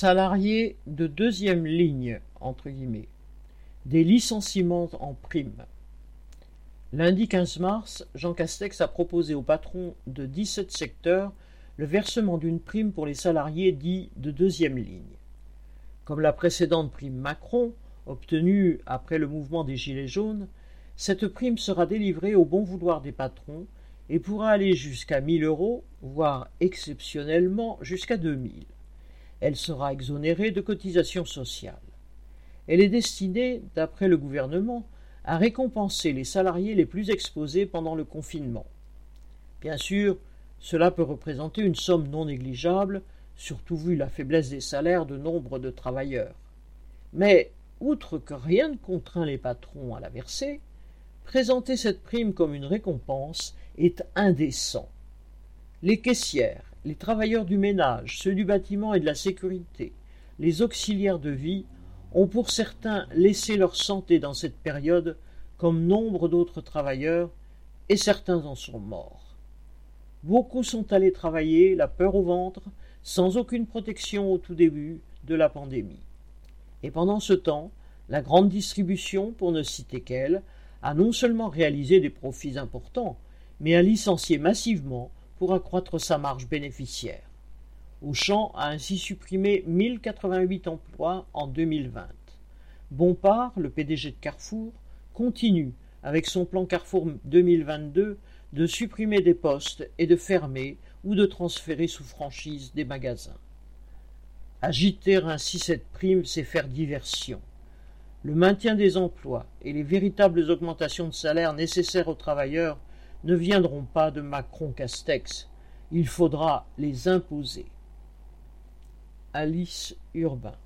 Salariés de deuxième ligne, entre guillemets. Des licenciements en prime. Lundi 15 mars, Jean Castex a proposé aux patrons de 17 secteurs le versement d'une prime pour les salariés dits de deuxième ligne. Comme la précédente prime Macron, obtenue après le mouvement des Gilets jaunes, cette prime sera délivrée au bon vouloir des patrons et pourra aller jusqu'à 1000 euros, voire exceptionnellement jusqu'à 2000. Elle sera exonérée de cotisations sociales. Elle est destinée, d'après le gouvernement, à récompenser les salariés les plus exposés pendant le confinement. Bien sûr, cela peut représenter une somme non négligeable, surtout vu la faiblesse des salaires de nombre de travailleurs. Mais, outre que rien ne contraint les patrons à la verser, présenter cette prime comme une récompense est indécent. Les caissières, les travailleurs du ménage, ceux du bâtiment et de la sécurité, les auxiliaires de vie ont pour certains laissé leur santé dans cette période comme nombre d'autres travailleurs, et certains en sont morts. Beaucoup sont allés travailler, la peur au ventre, sans aucune protection au tout début de la pandémie. Et pendant ce temps, la grande distribution, pour ne citer qu'elle, a non seulement réalisé des profits importants, mais a licencié massivement pour accroître sa marge bénéficiaire. Auchan a ainsi supprimé 1088 emplois en 2020. Bompard, le PDG de Carrefour, continue, avec son plan Carrefour 2022, de supprimer des postes et de fermer ou de transférer sous franchise des magasins. Agiter ainsi cette prime, c'est faire diversion. Le maintien des emplois et les véritables augmentations de salaire nécessaires aux travailleurs ne viendront pas de Macron-Castex. Il faudra les imposer. Alice Urbain